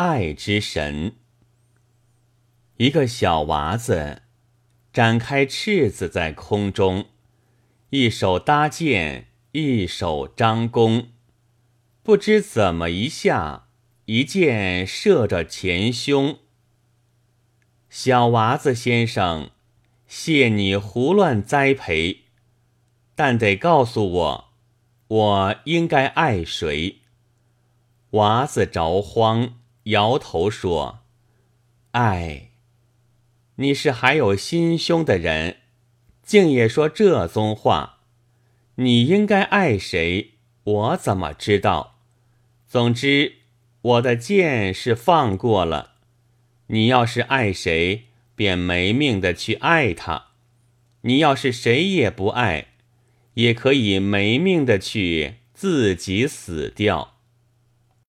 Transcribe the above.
爱之神。一个小娃子展开翅子在空中，一手搭箭，一手张弓，不知怎么一下，一箭射着前胸。小娃子先生，谢你胡乱栽培，但得告诉我，我应该爱谁？娃子着慌，摇头说：“爱。”你是还有心胸的人，竟也说这宗话。你应该爱谁，我怎么知道？总之，我的剑是放过了。你要是爱谁，便没命的去爱他；你要是谁也不爱，也可以没命的去自己死掉。